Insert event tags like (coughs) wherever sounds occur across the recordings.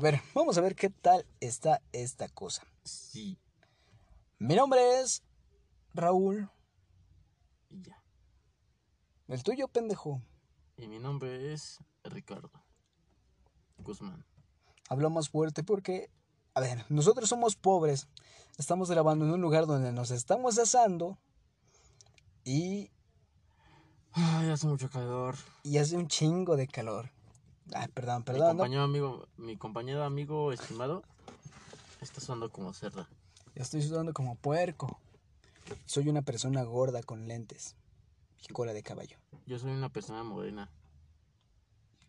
A ver, vamos a ver qué tal está esta cosa. Sí. Mi nombre es Raúl. Y ya. El tuyo, pendejo. Y mi nombre es Ricardo Guzmán. Hablo más fuerte porque, a ver, nosotros somos pobres. Estamos grabando en un lugar donde nos estamos asando. Y, Ay, hace mucho calor. y hace un chingo de calor. Ay, perdón, Mi perdón. ¿no? compañero amigo, mi compañero amigo estimado está sonando como cerda. Estoy sudando como puerco. Soy una persona gorda con lentes y cola de caballo. Yo soy una persona morena,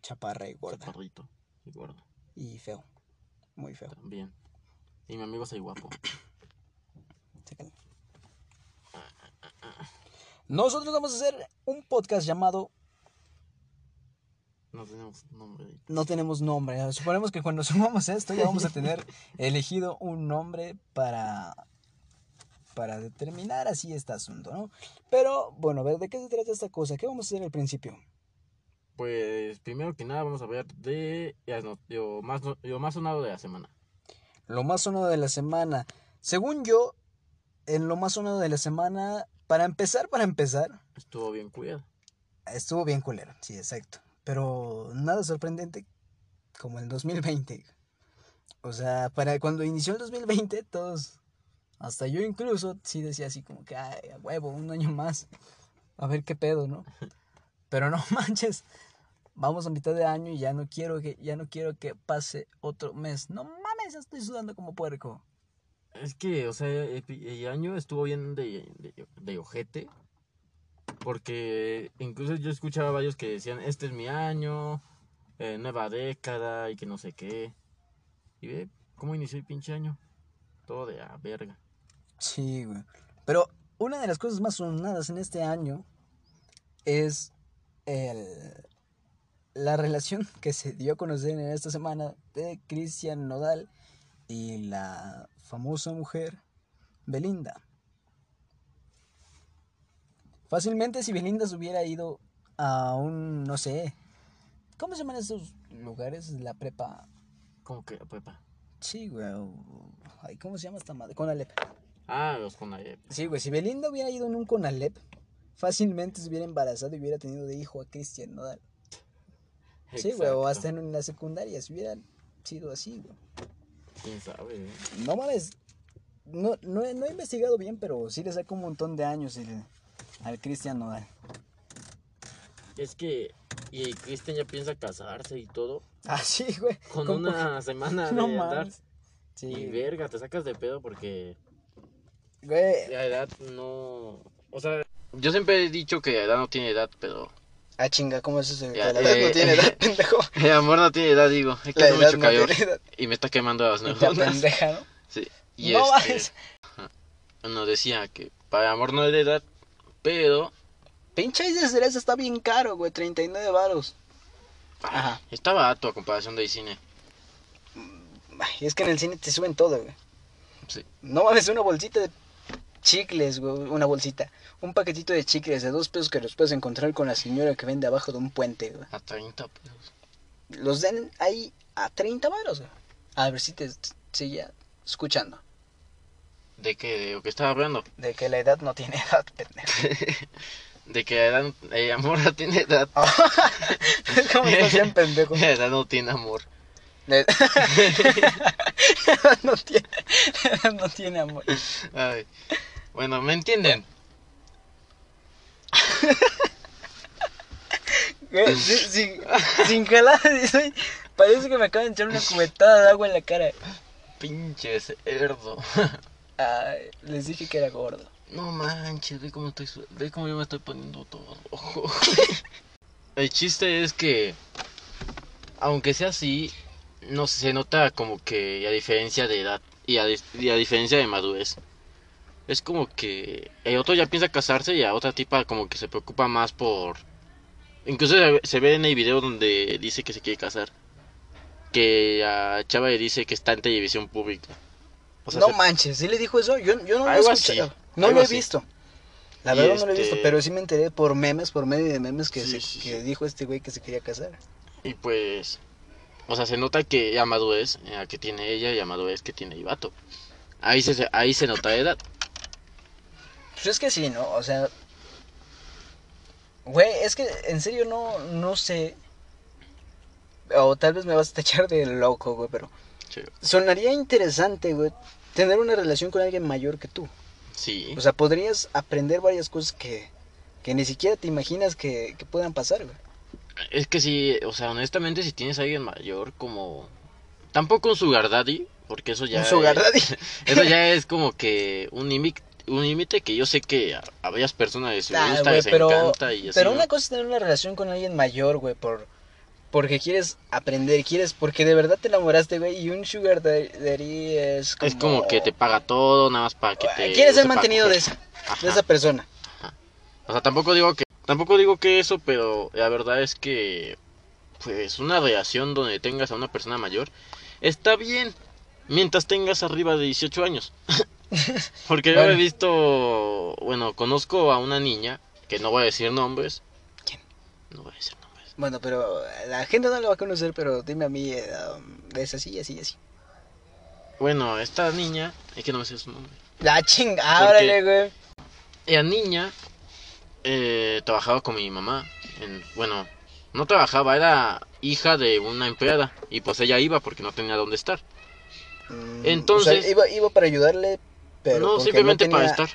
Chaparra y gorda. chaparrito y gordo Y feo. Muy feo. también. Y mi amigo soy guapo. Nosotros vamos a hacer un podcast llamado No tenemos nombre. No tenemos nombre. Suponemos que cuando (laughs) sumamos esto ya vamos a tener elegido un nombre para para determinar así este asunto, ¿no? Pero bueno, a ver, ¿de qué se trata esta cosa? ¿Qué vamos a hacer al principio? Pues primero que nada vamos a ver de lo más, lo más sonado de la semana. Lo más sonado de la semana. Según yo, en lo más sonado de la semana, para empezar, para empezar, Estuvo bien cuidado. estuvo bien culero, sí, exacto. Pero nada sorprendente como el 2020. O sea, para cuando inició el 2020, todos, hasta yo incluso, sí decía así como que, ay, a huevo, un año más. A ver qué pedo, ¿no? (laughs) Pero no (laughs) manches. Vamos a mitad de año y ya no quiero que, ya no quiero que pase otro mes. No mames, ya estoy sudando como puerco. Es que, o sea, el, el año estuvo bien de, de, de ojete. Porque incluso yo escuchaba varios que decían, este es mi año, eh, nueva década y que no sé qué. Y ve cómo inició el pinche año. Todo de a verga. Sí, güey. Pero una de las cosas más sonadas en este año es el, la relación que se dio a conocer en esta semana de Cristian Nodal y la famosa mujer Belinda. Fácilmente si Belinda se hubiera ido a un, no sé, ¿cómo se llaman esos lugares? La prepa. ¿Cómo que, pepa? Sí, güey. Ay, ¿Cómo se llama esta madre? Conalep. Ah, los Conalep. Sí, güey, si Belinda hubiera ido en un Conalep, fácilmente se hubiera embarazado y hubiera tenido de hijo a Cristian Nodal. Sí, güey, o hasta en la secundaria, si hubiera sido así, güey. ¿Quién sabe? eh? No mames, no, no, no he investigado bien, pero sí le saca un montón de años el- al Cristian Nodal. Es que... Y Cristian ya piensa casarse y todo. Ah, (laughs) sí, güey. Con ¿Cómo? una semana No de andar. mames. Sí, Y verga, te sacas de pedo porque güey. la edad no... O sea... Yo siempre he dicho que la edad no tiene edad, pero... Ah, chinga, ¿cómo es eso? Ya, la edad no eh, tiene edad, (laughs) pendejo. El amor no tiene edad, digo. Es que La edad no tiene edad. y me está quemando las neuronas. pendeja, ¿no? Sí. Y No este. Nos decía que para el amor no hay de edad, pero... Pinche Ice de cereza está bien caro, güey, 39 varos. Ajá. Está barato a comparación del cine. Ay, es que en el cine te suben todo, güey. Sí. No mames, una bolsita de chicles, güey. Una bolsita. Un paquetito de chicles de dos pesos que los puedes encontrar con la señora que vende abajo de un puente, güey. A 30 pesos. Los den ahí a 30 varos, güey. A ver si te sigue escuchando. ¿De qué? ¿De lo que estaba hablando? De que la edad no tiene edad, pendejo. (laughs) De que la edad, el amor no tiene edad. (laughs) es como estás bien pendejo. La edad no tiene amor. La edad (laughs) la edad no tiene, la edad no tiene amor. Ay. Bueno, ¿me entienden? Sin, sin, sin jalar, parece que me acaban de echar una cubetada de agua en la cara. Pinche cerdo. Ay, les dije que era gordo. No manches, ve cómo estoy, ve cómo yo me estoy poniendo todo rojo. (laughs) El chiste es que, aunque sea así, no sé, se nota como que a diferencia de edad y a, y a diferencia de madurez. Es como que el otro ya piensa casarse y a otra tipa como que se preocupa más por... Incluso se ve en el video donde dice que se quiere casar. Que a Chava le dice que está en televisión pública. O sea, no se- manches, ¿sí le dijo eso? Yo, yo no lo he escuchado. así, no lo he así. visto. La verdad no lo he visto, este- pero sí me enteré por memes, por medio de memes que, Sí, se- sí, que sí. dijo este güey que se quería casar. Y pues, O sea, se nota que la madurez eh, que tiene ella y la madurez que tiene el vato. Ahí se, ahí se nota edad. Pues es que sí, ¿no? O sea. Güey, es que en serio no, no sé. O tal vez me vas a echar de loco, güey, pero. Sonaría interesante, güey, tener una relación con alguien mayor que tú. Sí. O sea, podrías aprender varias cosas que, que ni siquiera te imaginas que, que puedan pasar, güey. Es que sí, o sea, honestamente, si tienes a alguien mayor, como. Tampoco un sugar daddy, porque eso ya. Un sugar es- daddy. (laughs) Eso ya es como que un límite un límite que yo sé que a, a varias personas les Ah, gusta, les pero, encanta y así. pero ¿no? una cosa es tener una relación con alguien mayor, güey, por porque quieres aprender, quieres porque de verdad te enamoraste, güey, y un sugar daddy es como Es como que te paga todo, nada más para que te. quieres ser mantenido de esa, Ajá. de esa persona. O sea, tampoco digo que tampoco digo que eso, pero la verdad es que pues una relación donde tengas a una persona mayor está bien mientras tengas arriba de 18 años. (laughs) Porque yo Bueno. he visto, bueno, conozco a una niña que no voy a decir nombres. ¿Quién? No voy a decir nombres. Bueno, pero la gente no lo va a conocer, pero dime a mí, eh, um, es así, así, así. Bueno, esta niña, es que no me sé su nombre. La chinga, Porque- órale, güey. La niña eh, trabajaba con mi mamá. En, bueno, no trabajaba, era hija de una empleada. Y pues ella iba porque no tenía dónde estar. Mm, Entonces- o sea, iba, iba para ayudarle, pero no, simplemente tenía- para estar.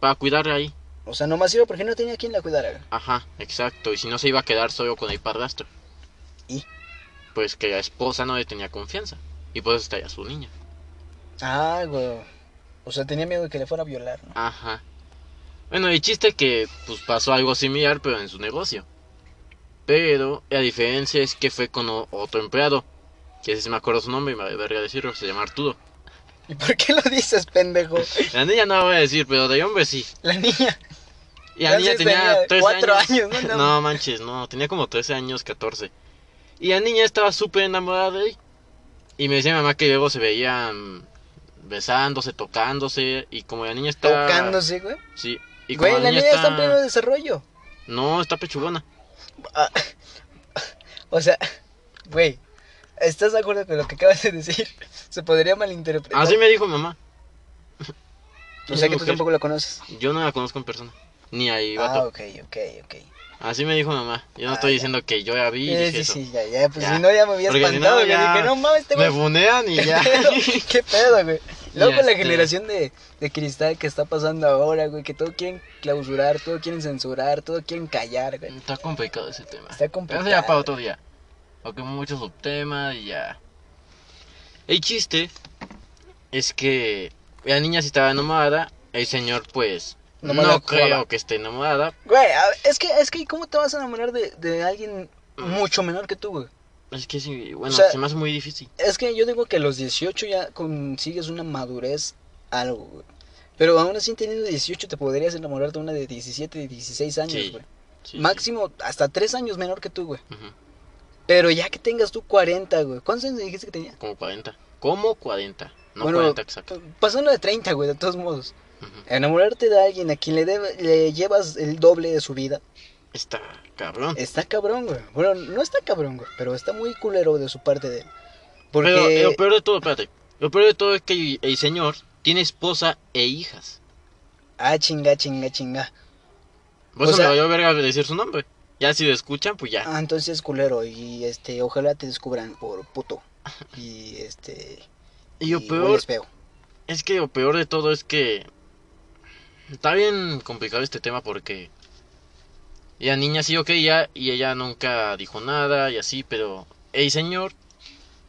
Para cuidarla ahí. O sea, nomás iba porque no tenía quien la cuidara. Ajá, exacto. Y si no se iba a quedar solo con el padrastro. ¿Y? Pues que la esposa no le tenía confianza. Y pues está ya su niña. Ah, güey. O sea, tenía miedo de que le fuera a violar, ¿no? Ajá. Bueno, el chiste que pues pasó algo similar, pero en su negocio. Pero la diferencia es que fue con otro empleado. Que si me acuerdo su nombre y me va a verga decirlo, se llama Arturo. ¿Y por qué lo dices, pendejo? La niña no lo voy a decir, pero de hombre sí. La niña. Y la Ya tenía tenía 13 cuatro años. años, ¿no? (laughs) No. No manches, no, tenía como 13 años, 14. Y la niña estaba súper enamorada de él. Y me decía mi mamá que luego se veían besándose, tocándose. Y como la niña está. Tocándose, güey. Sí. Y Güey, la niña está en pleno desarrollo. No, está pechugona. Ah, (laughs) o sea, güey, ¿estás de acuerdo con lo que acabas de decir? (laughs) Se podría malinterpretar. Así me dijo mamá. O sea que tú tampoco la conoces. Yo no la conozco en persona. Ni ahí, Ah, vato. ok, ok, ok. Así me dijo mamá. Yo no Ah, estoy ya. diciendo que yo la vi Eh, dije sí, eso. sí, ya, ya, pues Ya. si no ya me había Porque si espantado, no, yo ya dije, no mames, este Me funean y (laughs) ya. ¿Qué pedo, güey? (laughs) Luego con la este- generación de, de cristal que está pasando ahora, güey, que todo quieren clausurar, todo quieren censurar, todo quieren callar, güey. Está complicado ese tema. Está Pero complicado. eso ya para otro día. Porque mucho subtema y ya. El chiste es que la niña sí estaba enamorada. El señor, pues, no creo que esté enamorada. Güey, es que, es que, ¿cómo te vas a enamorar de, de alguien Mm. mucho menor que tú, güey? Es que sí, bueno, O sea- se me hace muy difícil. Es que yo digo que a los 18 ya consigues una madurez, algo, güey. Pero aún así teniendo 18 te podrías enamorar de una de 17, 16 años, Sí, güey. Sí, Máximo hasta 3 años menor que tú, güey. Pero ya que tengas tú 40, güey. ¿Cuántos años dijiste que tenía? Como 40. Como 40. No Bueno, 40 exacto. Pasando de 30, güey, de todos modos. Enamorarte de alguien a quien le, debe- le llevas el doble de su vida. Está cabrón. Está cabrón, güey. Bueno, no está cabrón, güey. Pero está muy culero de su parte de él. Porque... Pero eh, lo peor de todo, espérate. Lo peor de todo es que el, señor tiene esposa e hijas. Ah, chinga, chinga, chinga. Por O sea- me valió verga decir su nombre. Ya si lo escuchan, pues ya. Ah, entonces es culero. Y este, ojalá te descubran por puto. (laughs) Y este. Y lo y peor es que lo peor de todo es que está bien complicado este tema porque la niña sí, ok, ya, y ella nunca dijo nada y así, pero el señor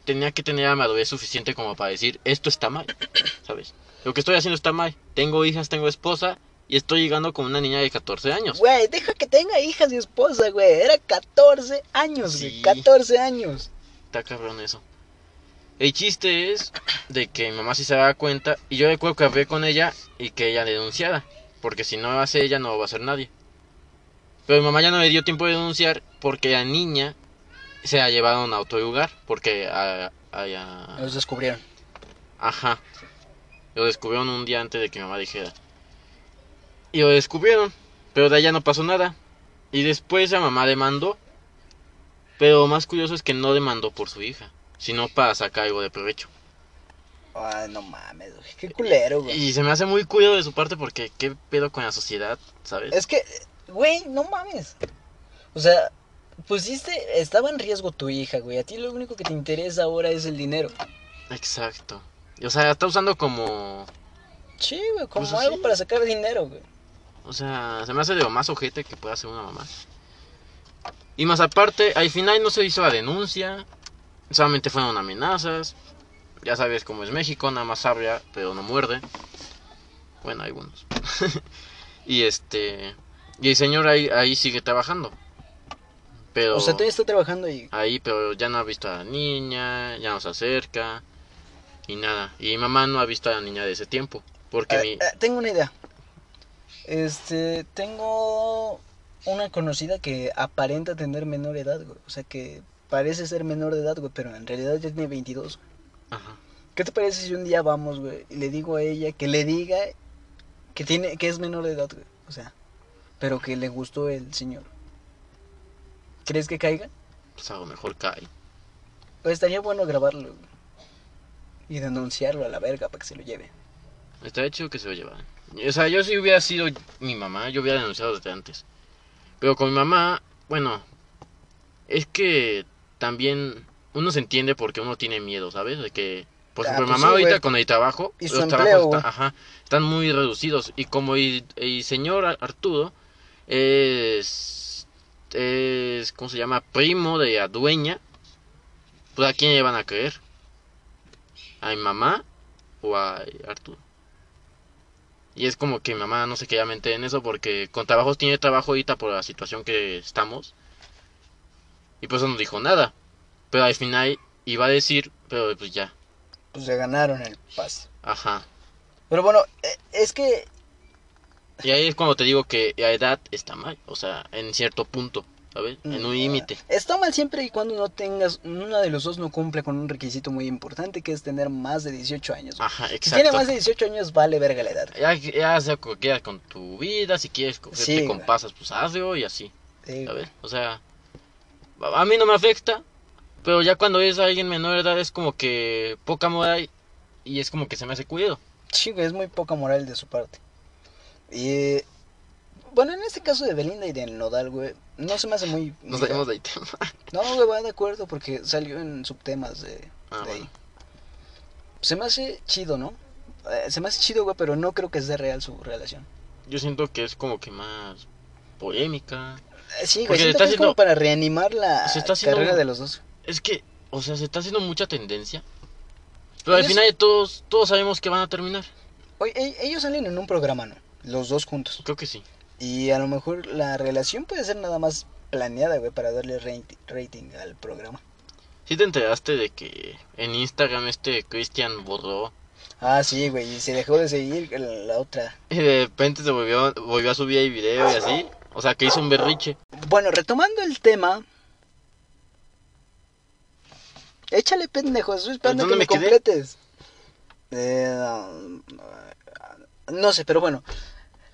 tenía que tener la madurez suficiente como para decir, esto está mal, (coughs) ¿sabes? Lo que estoy haciendo está mal. Tengo hijas, tengo esposa y estoy llegando con una niña de 14 años. Güey, deja que tenga hijas y esposa, güey. Era 14 años, güey. Sí. 14 años. Está cabrón eso. El chiste es de que mi mamá sí se daba cuenta y yo recuerdo que hablé con ella y que ella denunciara. Porque si no lo hace ella, no lo va a hacer nadie. Pero mi mamá ya no le dio tiempo de denunciar porque la niña se la llevaron a otro lugar. Porque a, a- a- Los descubrieron. Ajá. Lo descubrieron un día antes de que mi mamá dijera. Y lo descubrieron. Pero de allá no pasó nada. Y después la mamá demandó. Pero más curioso es que no demandó por su hija, sino para sacar algo de provecho. Ay, no mames, güey. Qué culero, güey. Y se me hace muy curioso de su parte porque qué pedo con la sociedad, ¿sabes? Es que, güey, no mames. O sea, pusiste, estaba en riesgo tu hija, güey. A ti lo único que te interesa ahora es el dinero. Exacto. O sea, está usando como... Sí, güey, como Pues algo para sacar dinero, güey. O sea, se me hace de lo más ojete que pueda hacer una mamá. Y más aparte, al final no se hizo la denuncia. Solamente fueron amenazas. Ya sabes cómo es México, nada más habla, pero no muerde. Bueno, algunos. (laughs) y este... Y el señor ahí, ahí sigue trabajando. Pero... O sea, todavía está trabajando y... Ahí, pero ya no ha visto a la niña, ya no se acerca. Y nada. Y mi mamá no ha visto a la niña de ese tiempo. Porque mi... eh, tengo una idea. Este, tengo una conocida que aparenta tener menor edad, güey. O sea, que parece ser menor de edad, güey, pero en realidad ya tiene 22. Ajá. ¿Qué te parece si un día vamos, güey, y le digo a ella que le diga que tiene que es menor de edad, güey? O sea, pero que le gustó el señor. ¿Crees que caiga? Pues a lo mejor cae. Pues estaría bueno grabarlo, güey. Y denunciarlo a la verga para que se lo lleve. Está hecho que se lo llevaran. O sea, yo si hubiera sido mi mamá, yo hubiera denunciado desde antes. Pero con mi mamá, bueno, es que también uno se entiende porque uno tiene miedo, ¿sabes? De que, por Ah, ejemplo, mi pues mamá sí, ahorita con el trabajo, Y los trabajos güey. está- ajá, están muy reducidos. Y como el, el señor Ar- Arturo es, es, ¿cómo se llama? Primo de la dueña, pues a quién le van a creer? ¿A mi mamá o a Arturo? Y es como que mi mamá no se quería meter en eso porque con trabajos tiene trabajo ahorita por la situación que estamos. Y por eso no dijo nada. Pero al final iba a decir, pero pues ya. Pues se ganaron el pase. Ajá. Pero bueno, eh, es que Y ahí es cuando te digo que la edad está mal. O sea, en cierto punto, ¿sabes? En un Mm, límite. Está mal siempre y cuando no tengas, uno de los dos no cumple con un requisito muy importante que es tener más de 18 años. Ajá, si exacto. tiene más de 18 años, vale verga la edad. Ya, ya sea que con tu vida, si quieres cogerte Sí, con pasas, pues hazlo y así, Sí, ¿sabes? O sea, a a mí no me afecta, pero ya cuando es alguien menor de edad es como que poca moral y es como que se me hace cuidado. Sí, güey, es muy poca moral de su parte. Y bueno, en este caso de Belinda y de Nodal, güey, no se me hace muy... (laughs) Nos salimos de ahí tema. (laughs) No, güey, va de acuerdo porque salió en subtemas de, Ah, de ahí. bueno. Se me hace chido, ¿no? Eh, se me hace chido, güey, pero no creo que sea real su relación. Yo siento que es como que más polémica. Eh, Sí, güey, siento está es como haciendo- para reanimar la se está haciendo carrera de los dos. Es que, o sea, se está haciendo mucha tendencia. Pero al final todos, todos sabemos que van a terminar. Oye, e- ellos salen en un programa, ¿no? Los dos juntos. Creo que sí. Y a lo mejor la relación puede ser nada más planeada, güey, para darle rati- rating al programa. ¿Sí te enteraste de que en Instagram este Christian borró Ah, sí, güey, y se dejó de seguir la la otra. y de repente se volvió, volvió a subir el video y así? O sea, que hizo un berriche. Bueno, retomando el tema. Échale, pendejo, estoy esperando ¿Dónde que me me completes. Eh, no sé, pero bueno.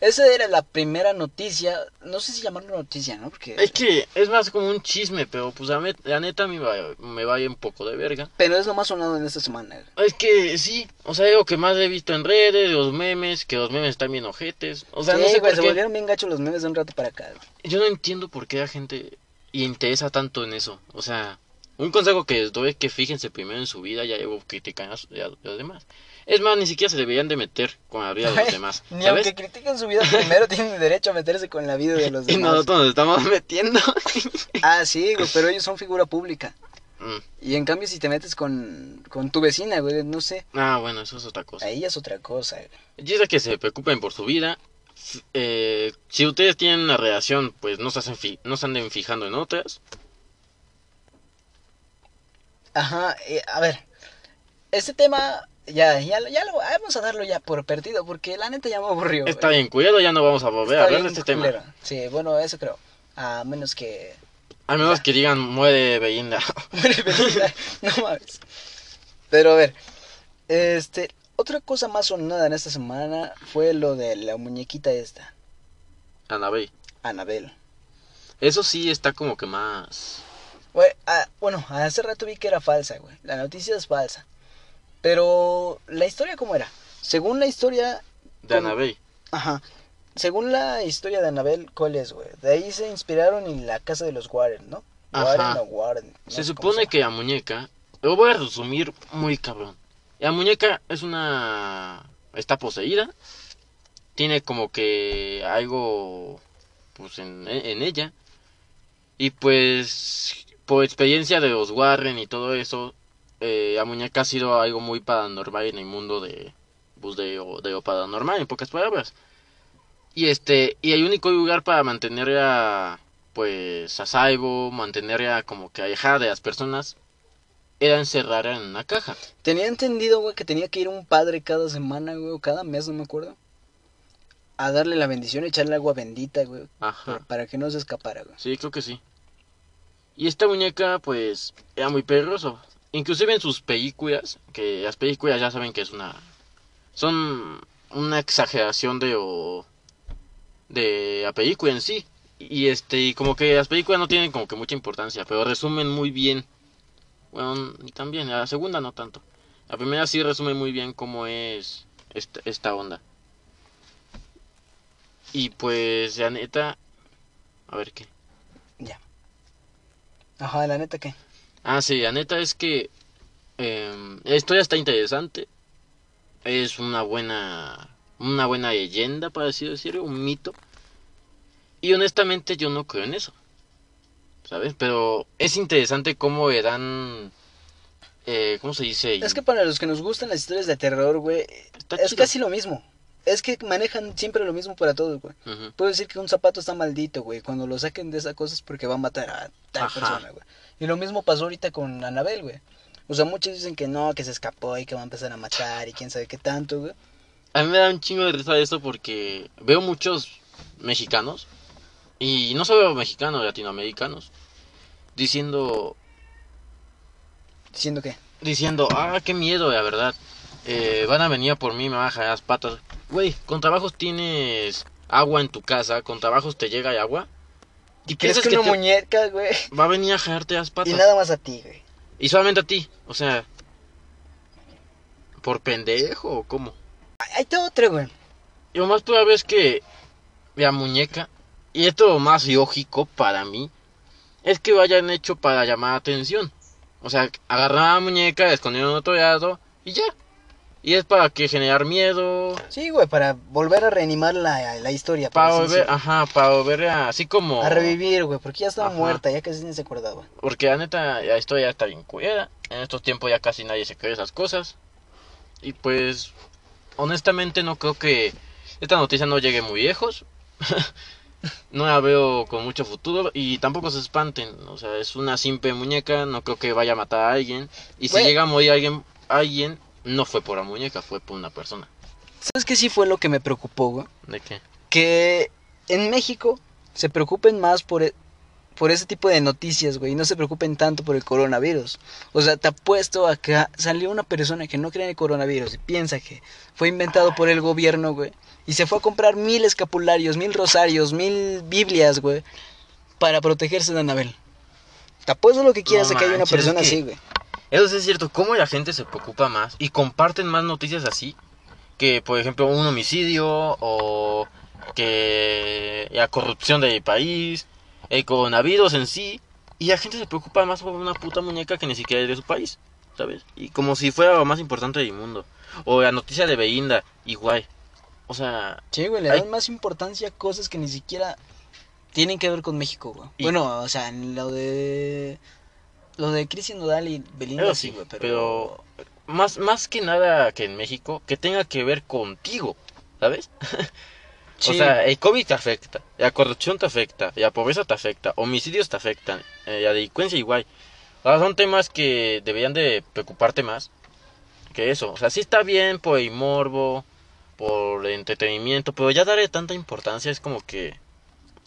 Esa era la primera noticia. No sé si llamarlo noticia, ¿no? Porque. Es que es más como un chisme, pero pues a mí- la neta me va, me va un poco de verga. Pero es lo más sonado en esta semana. Es que sí, o sea, algo que más he visto en redes, los memes, que los memes están bien ojetes. O sea, sí, no sé güey, por se qué. volvieron bien gachos los memes de un rato para acá. güey. Yo no entiendo por qué la gente interesa tanto en eso. O sea, un consejo que les doy es que fíjense primero en su vida y luego critican a, su- a los demás. Es más, ni siquiera se deberían de meter con la vida de los demás. Ni aunque critiquen su vida primero, (laughs) tienen derecho a meterse con la vida de los (laughs) Y demás. nosotros nos estamos metiendo. (laughs) Ah, sí, güey, pero ellos son figura pública. Mm. Y en cambio, si te metes con, con tu vecina, güey, no sé. Ah, bueno, eso es otra cosa. Ahí es otra cosa, güey. Chiste es que se preocupen por su vida. Eh, si ustedes tienen una relación, pues no se, hacen fi- no se anden fijando en otras. Ajá, eh, a ver. Este tema, ya, ya, lo- ya lo vamos a darlo ya por perdido, porque la neta ya me aburrió. Está bien, cuidado, ya no vamos a volver a hablar de este tema. Sí, bueno, eso creo. A menos que. A menos que digan muere Belinda. (laughs) Muere Belinda, no mames. Pero a ver, este, otra cosa más sonada en esta semana fue lo de la muñequita esta, Anabel. Anabel. Eso sí está como que más. Güey, ah, bueno, hace rato vi que era falsa, güey. La noticia es falsa. Pero, ¿la historia cómo era? Según la historia... De con- Annabelle. Ajá. Según la historia de Annabelle, ¿cuál es, güey? De ahí se inspiraron en la casa de los Warren, ¿no? Ajá. Warren o Warren. no Se supone que la muñeca, lo voy a resumir muy cabrón. La muñeca es una... está poseída, tiene como que algo pues en, en ella. Y pues por experiencia de los Warren y todo eso, eh, la muñeca ha sido algo muy paranormal en el mundo de, pues, de, lo- de lo paranormal, en pocas palabras. Y este, y el único lugar para mantenerla pues a salvo, mantenerla como que alejada de las personas, era encerrarla en una caja. Tenía entendido, güey, que tenía que ir un padre cada semana, güey, o cada mes, no me acuerdo. A darle la bendición, echarle agua bendita, güey, Ajá. para, para que no se escapara, güey. Sí, creo que sí. Y esta muñeca, pues, era muy perroso. Inclusive en sus películas, que las películas ya saben que es una... Son una exageración de... o- de la película en sí. Y este, y como que las películas no tienen como que mucha importancia, pero resumen muy bien. Bueno, y también, la segunda no tanto. La primera sí resume muy bien cómo es esta, esta onda. Y pues, la neta... A ver qué. Ajá, la neta, ¿qué? Ah, sí, la neta es que eh, la historia está interesante. Es una buena, una buena leyenda, para así decirlo, un mito. Y honestamente yo no creo en eso. ¿Sabes? Pero es interesante cómo le dan... Eh, ¿Cómo se dice? Es que para los que nos gustan las historias de terror, güey, es chido. casi lo mismo. Es que manejan siempre lo mismo para todos, güey. Puedo decir que un zapato está maldito, güey. Cuando lo saquen de esa cosa es porque va a matar a tal Ajá. persona, güey. Y lo mismo pasó ahorita con Anabel, güey. O sea, muchos dicen que no, que se escapó y que va a empezar a matar y quién sabe qué tanto, güey. A mí me da un chingo de risa esto porque veo muchos mexicanos, y no solo mexicanos, latinoamericanos, diciendo, Diciendo que, diciendo, ah, qué miedo, la verdad. Eh, van a venir a por mí, me van a jalar las patas. Güey, con trabajos tienes agua en tu casa, con trabajos te llega el agua. ¿Y ¿crees que una te muñeca, güey? va a venir a jalarte las patas? Y nada más a ti, güey. Y solamente a ti, o sea, ¿por pendejo o cómo? Ahí está otra, güey. Y lo más probable es que la muñeca, y esto es lo más lógico para mí, es que lo hayan hecho para llamar la atención. O sea, agarrar a la muñeca, escondieron en otro lado y ya. Y es para que generar miedo, Sí, güey, para volver a reanimar la, la historia. para volver, ajá, para volver a, así como... A revivir, güey, porque ya estaba Ajá. muerta, ya casi ni se acordaba. Porque la neta, la historia ya está bien culera. En estos tiempos ya casi nadie se cree esas cosas. Y pues, honestamente no creo que esta noticia no llegue muy lejos. (laughs) no la veo con mucho futuro y tampoco se espanten. O sea, es una simple muñeca, no creo que vaya a matar a alguien. Y si llega a morir alguien, alguien, no fue por la muñeca, fue por una persona. ¿Sabes qué sí fue lo que me preocupó, güey? ¿De qué? que en México se preocupen más por, e- por ese tipo de noticias, güey, y no se preocupen tanto por el coronavirus. O sea, te apuesto a que salió una persona que no cree en el coronavirus y piensa que fue inventado por el gobierno, güey, y se fue a comprar mil escapularios, mil rosarios, mil Biblias, güey, para protegerse de Anabel. Te apuesto lo que quieras No a que haya una persona así, güey. Eso sí es cierto, cómo la gente se preocupa más y comparten más noticias así que, por ejemplo, un homicidio o que la corrupción del país, el coronavirus en sí, y la gente se preocupa más por una puta muñeca que ni siquiera es de su país, ¿sabes? Y como si fuera lo más importante del mundo. O la noticia de Belinda, igual. O sea, Sí, güey, le dan más importancia a cosas que ni siquiera tienen que ver con México, güey. Y- Bueno, o sea, en lo de lo de Cristian Nodal y Belinda sí, sí, güey, pero, pero- más, más que nada que en México, que tenga que ver contigo, ¿sabes? (laughs) Sí, O sea, el COVID te afecta, la corrupción te afecta, la pobreza te afecta, homicidios te afectan, eh, la delincuencia igual. O sea, son temas que deberían de preocuparte más que eso. O sea, sí está bien por el morbo, por el entretenimiento, pero ya darle tanta importancia es como que,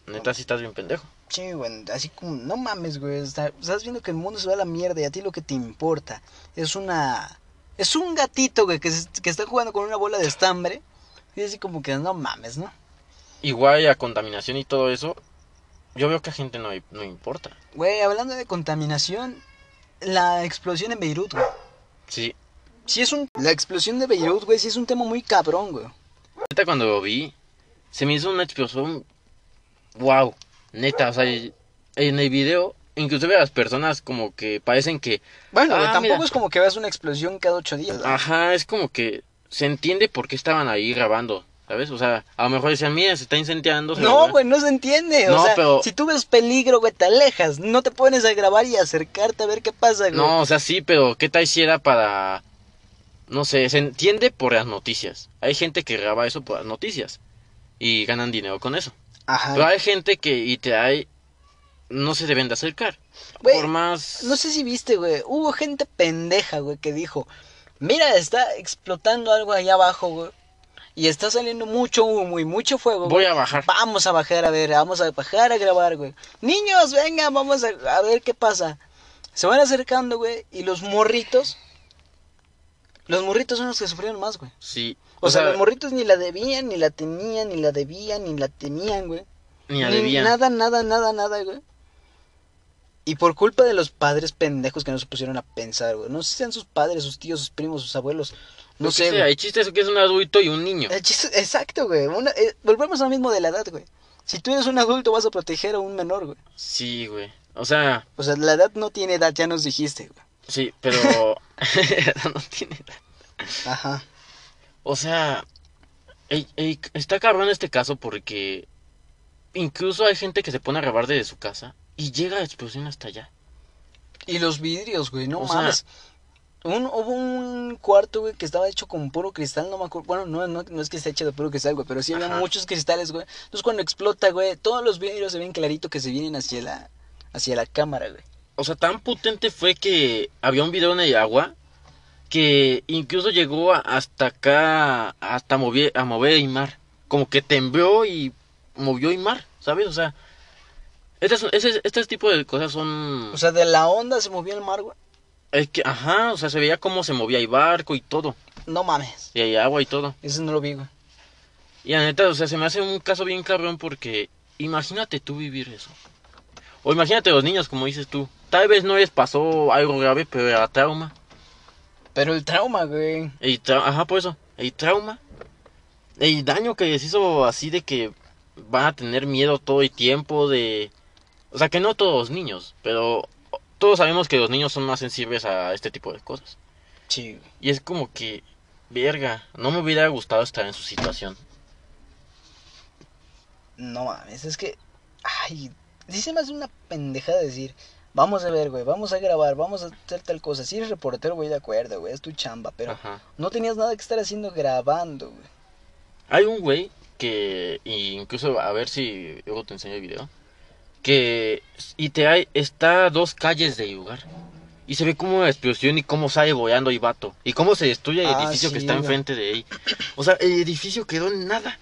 neta, sí estás bien pendejo. Sí, güey, así como no mames, güey, está- estás viendo que el mundo se va a la mierda y a ti lo que te importa es una es un gatito, güey, que, se- que está jugando con una bola de estambre. Y así como que no mames, ¿no? Igual la contaminación y todo eso, yo veo que a gente no, no importa. Güey, hablando de contaminación, la explosión en Beirut, güey. Sí. Sí es un... La explosión de Beirut, güey, sí es un tema muy cabrón, güey. Neta, cuando lo vi, se me hizo una explosión. Wow. Neta, o sea, en el video, inclusive las personas como que parecen que. Bueno, Ah, tampoco mira. es como que veas una explosión cada ocho días. Ajá, es como que se entiende por qué estaban ahí grabando, ¿sabes? O sea, a lo mejor decían, mira, se está incendiando. No, güey, no se entiende. O No, sea, pero- si tú ves peligro, güey, te alejas. No te pones a grabar y acercarte a ver qué pasa, güey. No, o sea, sí, pero ¿qué tal si era para... No sé, se entiende por las noticias. Hay gente que graba eso por las noticias y ganan dinero con eso. Ajá. Pero hay gente que y te hay no se deben de acercar. Por más No sé si viste, güey. Hubo gente pendeja, güey, que dijo: Mira, está explotando algo allá abajo, güey. Y está saliendo mucho humo y mucho fuego. voy güey. a bajar. Vamos a bajar a ver, vamos a bajar a grabar, güey. Niños, vengan, vamos a, a ver qué pasa. Se van acercando, güey, y los morritos. Los morritos son los que sufrieron más, güey. Sí. O, sea, los morritos ni la debían, ni la tenían, ni la debían, ni la temían, güey. ni la Ni debían. Nada, nada, nada, nada, güey. Y por culpa de los padres pendejos que no se pusieron a pensar, güey. No sé si sean sus padres, sus tíos, sus primos, sus abuelos. No que sé, sea, el chiste es que es un adulto y un niño. El chiste- Exacto, güey. Una- eh, volvemos a lo mismo de la edad, güey. Si tú eres un adulto, vas a proteger a un menor, güey. Sí, güey. O sea, O sea, la edad no tiene edad, ya nos dijiste, güey. sí, pero (laughs) (laughs) no tiene Ajá. O sea, ey, ey, está cabrón este caso porque incluso hay gente que se pone a grabar desde su casa y llega la explosión hasta allá. Y los vidrios, güey, no O sea-. Un, hubo un cuarto, güey, que estaba hecho con puro cristal, no me acuerdo. Bueno, no, no, no es que esté hecho de puro cristal, güey, pero sí había Ajá. muchos cristales, güey. Entonces cuando explota, güey, todos los vidrios se ven clarito que se vienen hacia la, hacia la cámara, güey. O sea, tan potente fue que había un video en el agua que incluso llegó a- hasta acá, hasta mover, a mover el mar. Como que tembló y movió el mar, ¿sabes? O sea, este, este, este tipo de cosas son... O sea, de la onda se movió el mar, güey. es que, ajá, o sea, se veía cómo se movía el barco y todo. No mames. Y hay agua y todo. Eso no lo vi, güey. Y la neta, o sea, se me hace un caso bien cabrón porque imagínate tú vivir eso. O imagínate los niños, como dices tú. Tal vez no les pasó algo grave, pero era trauma. Pero el trauma, güey. El tra- Ajá, por eso. El trauma. El daño que les hizo así de que van a tener miedo todo el tiempo de... O sea, que no todos los niños, pero todos sabemos que los niños son más sensibles a este tipo de cosas. Sí. Y es como que, verga, no me hubiera gustado estar en su situación. No mames, es que. Ay, sí se me hace una pendejada decir. Vamos a ver, güey, vamos a grabar, vamos a hacer tal cosa. Si eres reportero, voy de acuerdo, güey, es tu chamba, pero Ajá. no tenías nada que estar haciendo grabando, güey. Hay un güey que, y incluso a ver si luego te enseño el video, que y te hay, está a dos calles del lugar. Y se ve como la explosión y cómo sale volando el vato. Y cómo se destruye el Ah, edificio que está güey. enfrente de ahí. O sea, el edificio quedó en nada.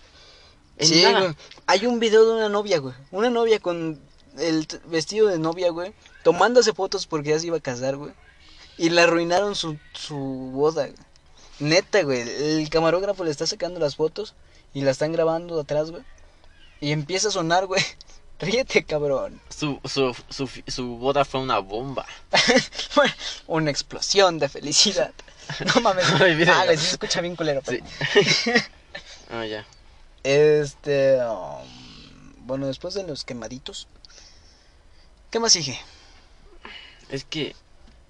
En Sí, nada. güey. Hay un video de una novia, güey. Una novia con el vestido de novia, güey. Tomándose fotos porque ya se iba a casar, güey. Y le arruinaron su, su boda, güey. Neta, güey. El camarógrafo le está sacando las fotos y la están grabando de atrás, güey. Y empieza a sonar, güey. (laughs) Ríete, cabrón. Su, su, su, su boda fue una bomba. (laughs) una explosión de felicidad. No mames. (laughs) Ay, mira. ah, güey, sí se escucha bien culero. pero- Sí. Ah, ya. Este. um, bueno, después de los quemaditos. ¿Qué más sigue? Es que,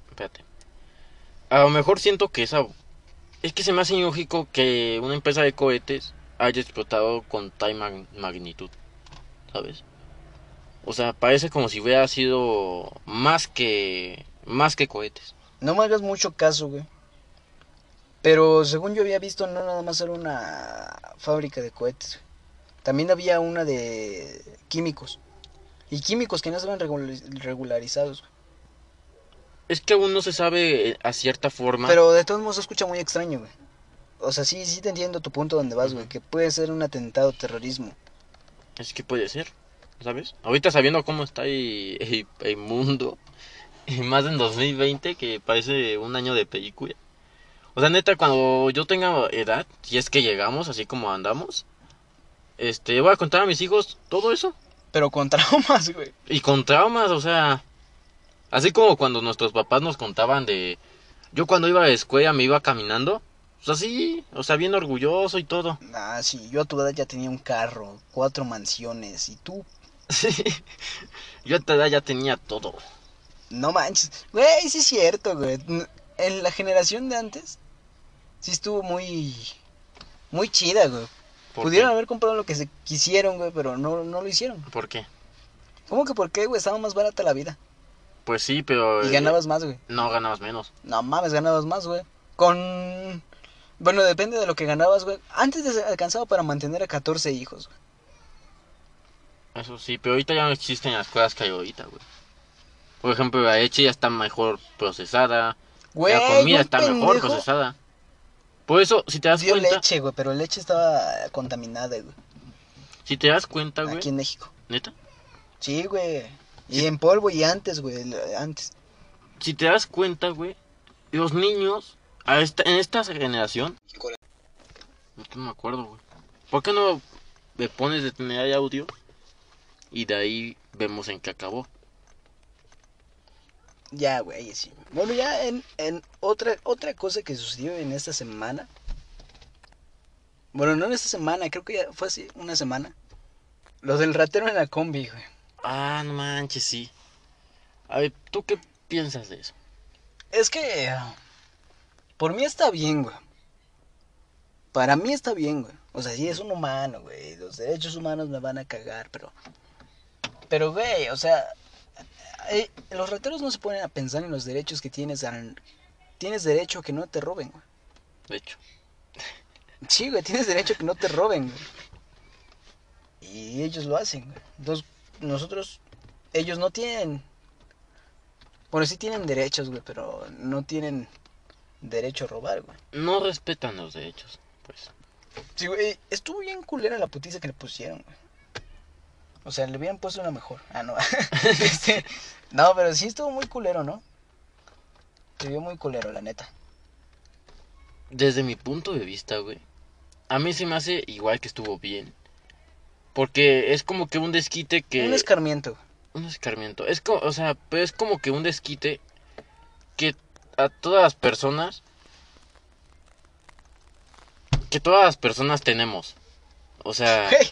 espérate. A lo mejor siento que esa... Es que se me hace ilógico que una empresa de cohetes haya explotado con tal mag- magnitud. ¿Sabes? O sea, parece como si hubiera sido más que... Más que cohetes. No me hagas mucho caso, güey. Pero según yo había visto, no nada más era una fábrica de cohetes. También había una de químicos. Y químicos que no estaban regula- regularizados. güey. Es que aún no se sabe eh, a cierta forma. Pero de todos modos se escucha muy extraño, güey. O sea, sí, sí te entiendo tu punto donde vas, güey. Que puede ser un atentado terrorismo. Es que puede ser, ¿sabes? Ahorita sabiendo cómo está el, el- el mundo, (laughs) y más en 2020, que parece un año de película. O sea, neta, cuando yo tenga edad, si es que llegamos así como andamos, este, voy a contar a mis hijos todo eso. Pero con traumas, (laughs) güey. Y con traumas, o sea. Así como cuando nuestros papás nos contaban de. Yo cuando iba a la escuela me iba caminando. O sea, sí, o sea, bien orgulloso y todo. Ah, sí, yo a tu edad ya tenía un carro, cuatro mansiones, y tú, Sí. Yo a tu edad ya tenía todo. no manches. Güey, sí es cierto, güey. En la generación de antes, sí estuvo muy, muy chida, güey. ¿Por Pudieron qué? haber comprado lo que se quisieron, güey, pero no, no lo hicieron. ¿Por qué? ¿Cómo que por qué, güey? Estaba más barata la vida. Pues sí, pero. Y eh, ganabas más, güey. No, ganabas menos. No mames, ganabas más, güey. Con... Bueno, depende de lo que ganabas, güey. Antes te alcanzaba para mantener a 14 hijos. güey. Eso sí, pero ahorita ya no existen las cosas que hay ahorita, güey. Por ejemplo, la leche ya está mejor procesada. Güey, la comida está mejor procesada. Por eso, si te das dio cuenta, leche, güey, pero leche estaba contaminada, güey. si te das cuenta, güey, Aquí en México. neta, Sí, güey. Y en polvo y antes, güey, antes. si te das cuenta, güey, los niños a esta, en esta generación, no me acuerdo, güey. ¿Por qué no me pones de tener audio y de ahí vemos en qué acabó? Ya, güey, sí. Bueno, ya en, en otra, otra cosa que sucedió en esta semana. Bueno, no en esta semana, creo que ya fue así, una semana. Lo del ratero en la combi, güey. Ah, no manches, sí. A ver, ¿tú qué piensas de eso? Es que por mí está bien, güey. Para mí está bien, güey. O sea, sí es un humano, güey. Los derechos humanos me van a cagar, pero... Pero, güey, o sea... eh, los rateros no se ponen a pensar en los derechos que tienes al... Tienes derecho a que no te roben, güey. De hecho. Sí, güey, tienes derecho a que no te roben, güey. Y ellos lo hacen, güey. Entonces, nosotros... Ellos no tienen... Bueno, sí tienen derechos, güey, pero no tienen derecho a robar, güey. No respetan los derechos, pues. Sí, güey, estuvo bien culera la putiza que le pusieron, güey. O sea, le hubieran puesto una mejor. Ah, no. (laughs) Este, no, pero sí estuvo muy culero, ¿no? Se vio muy culero, la neta. Desde mi punto de vista, güey. A mí se me hace igual que estuvo bien. Porque es como que un desquite que... Un escarmiento. Un escarmiento. Es como, o sea, pero es como que un desquite que a todas las personas... Que todas las personas tenemos. O sea... (laughs) Hey,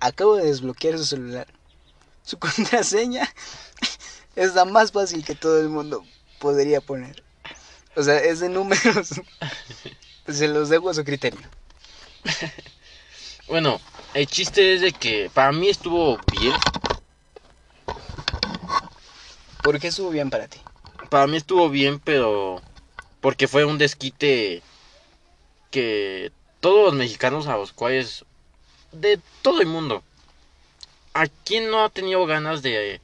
acabo de desbloquear su celular. Su (laughs) contraseña (laughs) es la más fácil que todo el mundo podría poner. O sea, es de números. Se los dejo a su criterio. Bueno, el chiste es de que para mí estuvo bien. ¿Por qué estuvo bien para ti? Para mí estuvo bien, pero... Porque fue un desquite que todos los mexicanos a los cuales... De todo el mundo. ¿A quién no ha tenido ganas de...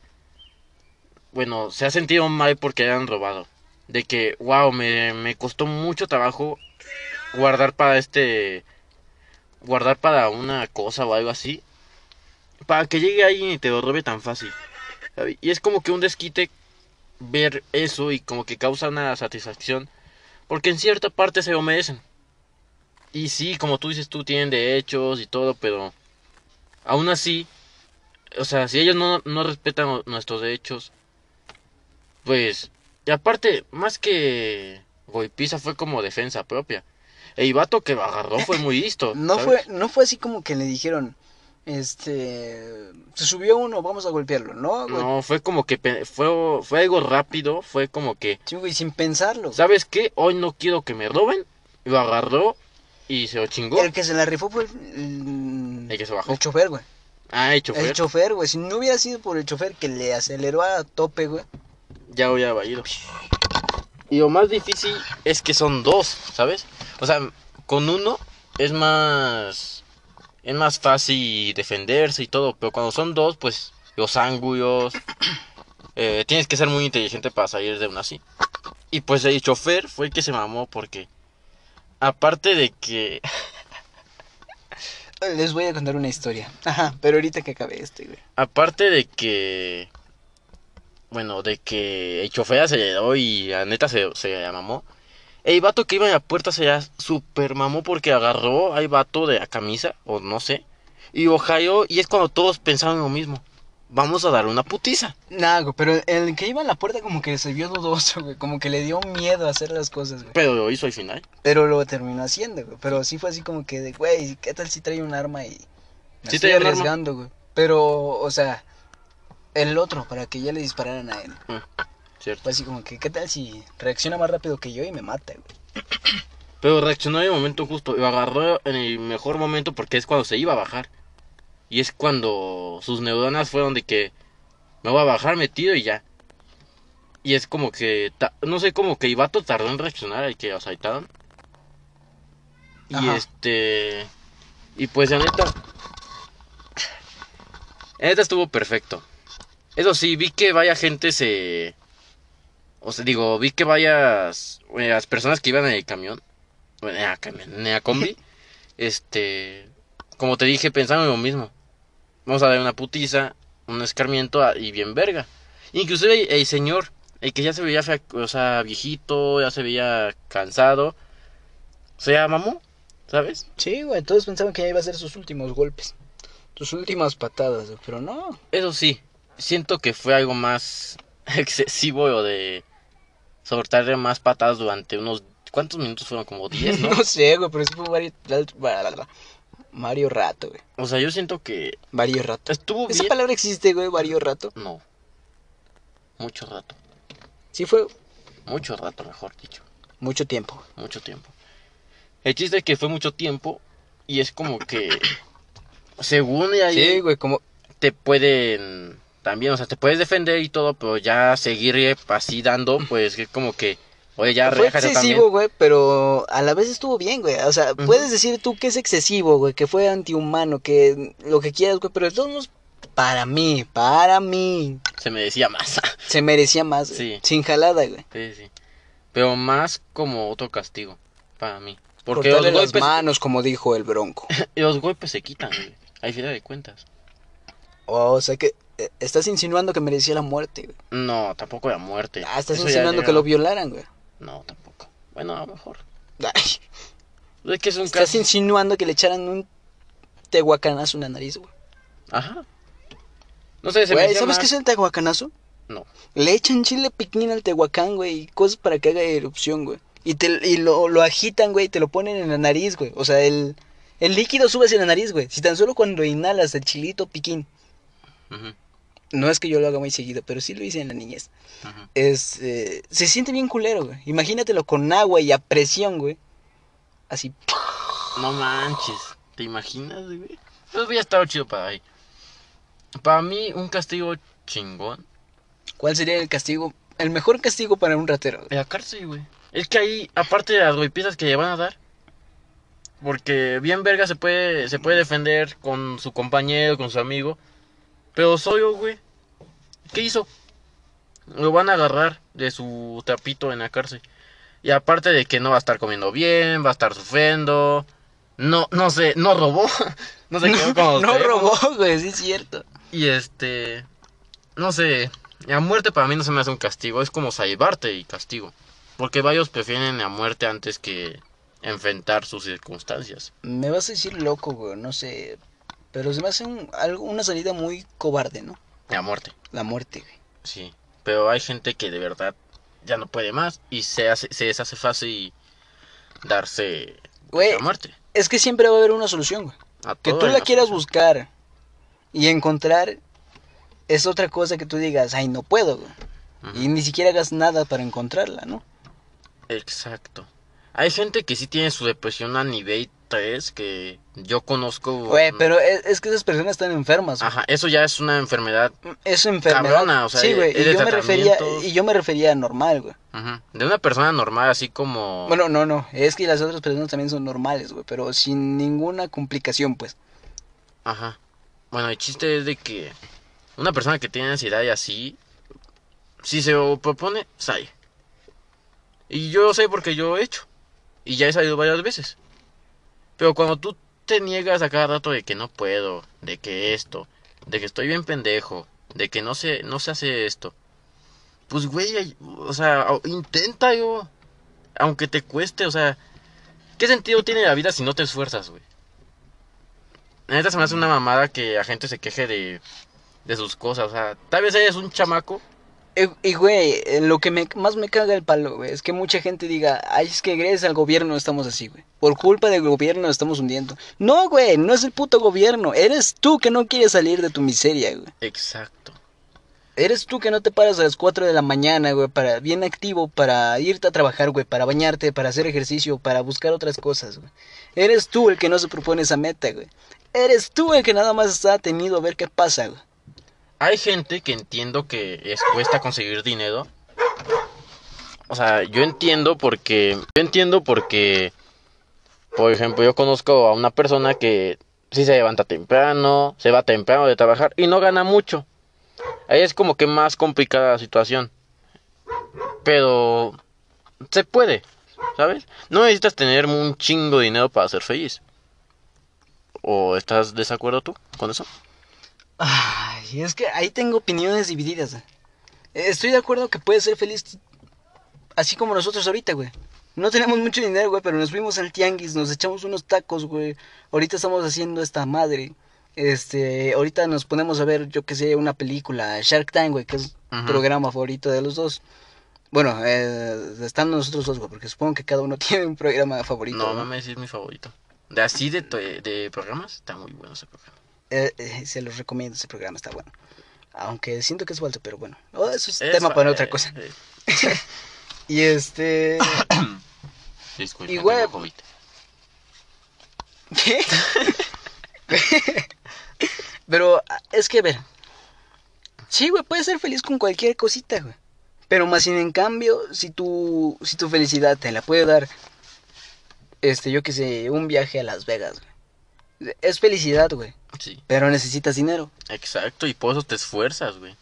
Bueno, se ha sentido mal porque le han robado? De que, wow, me, me costó mucho trabajo guardar para este... Guardar para una cosa o algo así. Para que llegue alguien y te lo robe tan fácil. Y es como que un desquite ver eso y como que causa una satisfacción. Porque en cierta parte se lo merecen. Y sí, como tú dices, tú tienen derechos y todo, pero aún así, o sea, si ellos no, no respetan nuestros derechos, pues, y aparte, más que golpiza fue como defensa propia. El vato que lo agarró fue muy listo. (laughs) No ¿sabes? fue, no fue así como que le dijeron, este, se subió uno, vamos a golpearlo, ¿no? güey? No, fue como que fue, fue algo rápido, fue como que, Sí, güey, sin pensarlo. ¿sabes qué? Hoy no quiero que me roben. Lo agarró y se lo chingó. El que se la rifó fue el, El que se bajó. el chofer, güey. Ah, el chofer. El chofer, güey. Si no hubiera sido por el chofer que le aceleró a tope, güey. ya hubiera ido. Y lo más difícil es que son dos, ¿sabes? O sea, con uno es más es más fácil defenderse y todo, pero cuando son dos, pues los ángulos eh, tienes que ser muy inteligente para salir de una así. Y pues el chofer fue el que se mamó porque aparte de que (laughs) Les voy a contar una historia. Ajá, pero ahorita que acabe este, güey. aparte de que bueno, de que el chofer aceleró y la neta se, se mamó. El vato que iba en la puerta se ya super mamó porque agarró al vato de la camisa, o no sé, y jaló, y es cuando todos pensaban lo mismo. vamos a dar una putiza. Nah, güey, pero el que iba en la puerta como que se vio dudoso, güey. Como que le dio miedo a hacer las cosas, güey. Pero lo hizo al final. Pero lo terminó haciendo, güey. Pero sí fue así como que de, güey, ¿qué tal si trae un arma y me Sí estoy traía un arma. arriesgando, güey? Pero, o sea, el otro, para que ya le dispararan a él. Cierto. Fue así como que, ¿qué tal si reacciona más rápido que yo y me mata, güey? Pero reaccionó en el momento justo. Lo agarró en el mejor momento porque es cuando se iba a bajar. Y es cuando sus neuronas fueron de que me voy a bajar metido y ya. Y es como que, no sé, como que Ibato tardó en reaccionar al que asaltaron. Y Ajá. este. Y pues la neta. La neta estuvo perfecto. Eso sí, vi que vaya gente se. O sea, digo, vi que varias. eh, Las personas que iban en el camión. Bueno, en la camión, en la combi. (laughs) este. Como te dije, pensaban lo mismo. Vamos a dar una putiza, un escarmiento a- y bien verga. Inclusive el, el señor, el que ya se veía, o sea, viejito, ya se veía cansado. Se mamó, ¿sabes? Sí, güey, todos pensaban que ya iba a ser sus últimos golpes. Sus últimas patadas, pero no. Eso sí, siento que fue algo más (laughs) excesivo lo de soltarle más patadas durante unos... ¿Cuántos minutos fueron? Como 10, ¿no? (laughs) No sé, güey, pero sí fue varios, Mario Rato, güey. O sea, yo siento que Vario Rato. estuvo ¿Esa palabra existe, güey, Vario Rato? No. Mucho rato. Sí fue Mucho rato, mejor dicho. mucho tiempo. Mucho tiempo. El chiste es que fue mucho tiempo y es como que... Según y ahí Sí, güey, como... te pueden... También, o sea, te puedes defender y todo, pero ya seguir así dando, pues es como que... Oye, ya fue excesivo, güey, pero a la vez estuvo bien, güey. O sea, puedes decir tú que es excesivo, güey, que fue antihumano, que lo que quieras, güey, pero de todos modos, para mí, para mí, Se me decía más. (laughs) se merecía más, güey. Sí. Sin jalada, güey. Sí, sí. Pero más como otro castigo para mí. Porque Cortarle los las golpes, manos, como dijo el bronco. (laughs) los golpes se quitan, güey. Al final de cuentas. O sea que estás insinuando que merecía la muerte, güey. No, tampoco la muerte. Ah, estás Eso insinuando que lo violaran, güey. No, tampoco. Bueno, a lo mejor. Ay, Es que es un estás caso. insinuando que le echaran un tehuacanazo en la nariz, güey. Ajá. No sé, se me Güey, hacía ¿sabes qué es el tehuacanazo? No. Le echan chile piquín al tehuacán, güey, y cosas para que haga erupción, güey. Y, te, y lo, lo agitan, güey, y te lo ponen en la nariz, güey. O sea, el, el líquido sube hacia la nariz, güey. Si tan solo cuando inhalas el chilito piquín. Ujú, No es que yo lo haga muy seguido, pero sí lo hice en la niñez. Es, eh, se siente bien culero, güey. Imagínatelo con agua y a presión, güey. Así. No manches. ¿Te imaginas, güey? Pues hubiera estado chido para ahí. Para mí, un castigo chingón. ¿Cuál sería el castigo? El mejor castigo para un ratero. La cárcel, güey. Es que ahí, aparte de las golpizas que le van a dar, porque bien verga se puede, se puede defender con su compañero, con su amigo, pero solo, güey, ¿qué hizo? Lo van a agarrar de su tapito en la cárcel. Y aparte de que no va a estar comiendo bien, va a estar sufriendo, no, no sé, no robó, (laughs) (laughs) no se quedó no robó, güey, sí es cierto. Y este, no sé, la muerte para mí no se me hace un castigo, es como salvarte y castigo. Porque varios prefieren la muerte antes que enfrentar sus circunstancias. Me vas a decir loco, güey, no sé. Pero se me hace un- algo, una salida muy cobarde, ¿no? La muerte, La muerte, güey. sí. Pero hay gente que de verdad ya no puede más y se, hace, se les hace fácil darse Güey, la muerte. es que siempre va a haber una solución, güey. A Que tú la quieras solución. buscar y encontrar es otra cosa que tú digas, ay, no puedo, güey. Y ni siquiera hagas nada para encontrarla, ¿no? Exacto. Hay gente que sí tiene su depresión a nivel 3 que yo conozco. Güey, pero es, es que esas personas están enfermas. Ajá, eso ya es una enfermedad Es enfermedad. Cabrona, o sea, sí, güey. Y yo me refería, y yo me refería a normal, güey. Ujú. De una persona normal, así como. Bueno, no, no. Es que las otras personas también son normales, güey. Pero sin ninguna complicación, pues. Ajá. Bueno, el chiste es de que una persona que tiene ansiedad y así, si se lo propone, sale. Y yo sé porque yo he hecho. Y ya he salido varias veces. Pero cuando tú te niegas a cada rato de que no puedo, de que esto, de que estoy bien pendejo, de que no se, no se hace esto. Pues, güey, o sea, intenta yo. Aunque te cueste, o sea, ¿qué sentido tiene la vida si no te esfuerzas, güey? La neta se una mamada que la gente se queje de de sus cosas. O sea, tal vez eres un chamaco. Eh, Y, güey, lo que me, más me caga el palo, güey, es que mucha gente diga, ay, es que gracias al gobierno estamos así, güey. Por culpa del gobierno estamos hundiendo. No, güey, no es el puto gobierno. Eres tú que no quieres salir de tu miseria, güey. Exacto. Eres tú que no te paras a las 4 de la mañana, güey, para bien activo, para irte a trabajar, güey, para bañarte, para hacer ejercicio, para buscar otras cosas, güey. Eres tú el que no se propone esa meta, güey. Eres tú el que nada más está atenido a ver qué pasa, güey. Hay gente que entiendo que les cuesta conseguir dinero. O sea, yo entiendo porque. Yo entiendo porque. Por ejemplo, yo conozco a una persona que sí se levanta temprano, se va temprano de trabajar y no gana mucho. Ahí es como que más complicada la situación. Pero se puede, ¿sabes? No necesitas tener un chingo de dinero para ser feliz. ¿O estás de desacuerdo tú con eso? Ay, es que ahí tengo opiniones divididas. Estoy de acuerdo que puedes ser feliz así como nosotros ahorita, güey. No tenemos mucho dinero, güey, pero nos fuimos al tianguis, nos echamos unos tacos, güey. Ahorita estamos haciendo esta madre. Este, ahorita nos ponemos a ver, yo que sé, una película, Shark Tank, güey, que es Ujú. programa favorito de los dos. Bueno, eh, están nosotros dos, güey, porque supongo que cada uno (laughs) tiene un programa favorito. No, ¿no? mames, es mi favorito. De así de, de programas, está muy bueno ese programa. Eh, eh, se los recomiendo, ese programa está bueno. Aunque siento que es falso, pero bueno. Oh, eso es Es tema para otra cosa. eh, (laughs) Y este... (coughs) disculpa, Y, güey, tengo COVID. ¿Qué? (laughs) Pero es que, a ver. Sí, güey, puedes ser feliz con cualquier cosita, güey. Pero más sin en cambio, si tu, si tu felicidad te la puede dar, este, yo que sé, un viaje a Las Vegas, güey. Es felicidad, güey. Sí, Pero necesitas dinero. exacto, y por eso te esfuerzas, güey.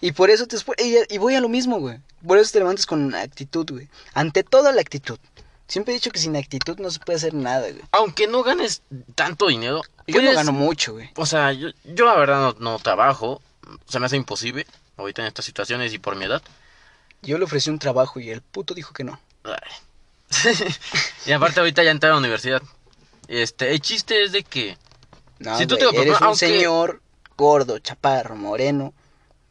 Y por eso te esfu- y, y voy a lo mismo, güey. Por eso te levantas con actitud, güey. Ante todo la actitud. Siempre he dicho que sin actitud no se puede hacer nada, güey. Aunque no ganes tanto dinero, Yo no puedes- gano mucho, güey. O sea, yo, yo la verdad no, no trabajo, se me hace imposible ahorita en estas situaciones y por mi edad. Yo le ofrecí un trabajo y el puto dijo que no. (laughs) Y aparte ahorita ya entré a la universidad. Este, el chiste es de que No, Si tú te lo eres un aunque- señor gordo, chaparro, moreno,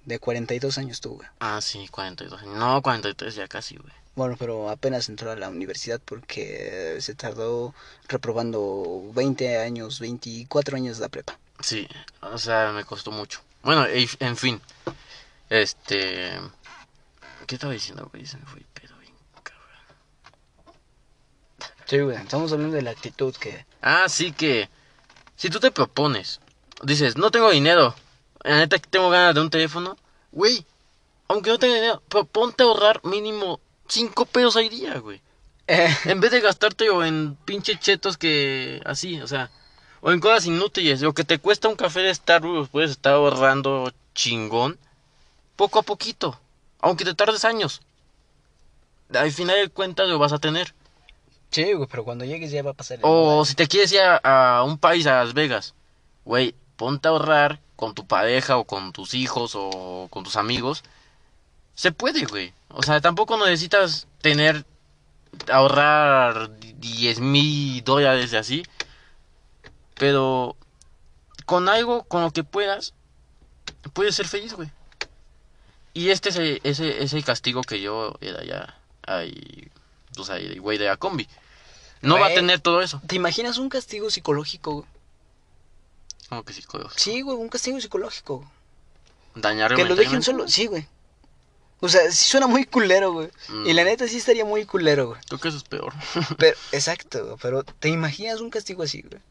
de 42 años tú, güey. Ah, sí, 42 años. No, 43 ya casi, güey. Bueno, pero apenas entró a la universidad porque se tardó reprobando 20 años, 24 años de la prepa. Sí, o sea, me costó mucho. Bueno, en fin. Este. ¿Qué estaba diciendo, güey? Se me fue el pedo, bien cabrón. Sí, güey, estamos hablando de la actitud que... Ah, sí que. Si tú te propones, dices, no tengo dinero. La neta que tengo ganas de un teléfono. Güey, aunque no tenga dinero, pero ponte a ahorrar mínimo 5 pesos al día, güey. En vez de gastártelo en pinche chetos que. Así, o sea. O en cosas inútiles. Lo que te cuesta un café de Starbucks, puedes estar ahorrando chingón. Poco a poquito. Aunque te tardes años. Al final de cuentas lo vas a tener. Sí, güey, pero cuando llegues ya va a pasar el... O si te quieres ir a, a un país, a Las Vegas. Güey, ponte a ahorrar con tu pareja o con tus hijos o con tus amigos. Se puede, güey. O sea, tampoco necesitas tener ahorrar 10 mil dólares y así. Pero con algo, con lo que puedas, puedes ser feliz, güey. Y este es el, ese, es el castigo que yo era ya ahí, ahí, el güey de la combi. No va a Güey. tener todo eso. ¿Te imaginas un castigo psicológico, güey? Como que psicológico. Sí, güey, un castigo psicológico. Dañar Que lo dejen solo, sí, güey. O sea, sí suena muy culero, güey. Mm. Y la neta sí estaría muy culero, güey. Creo que eso es peor. (laughs) Pero, exacto, güey, pero ¿te imaginas un castigo así, güey?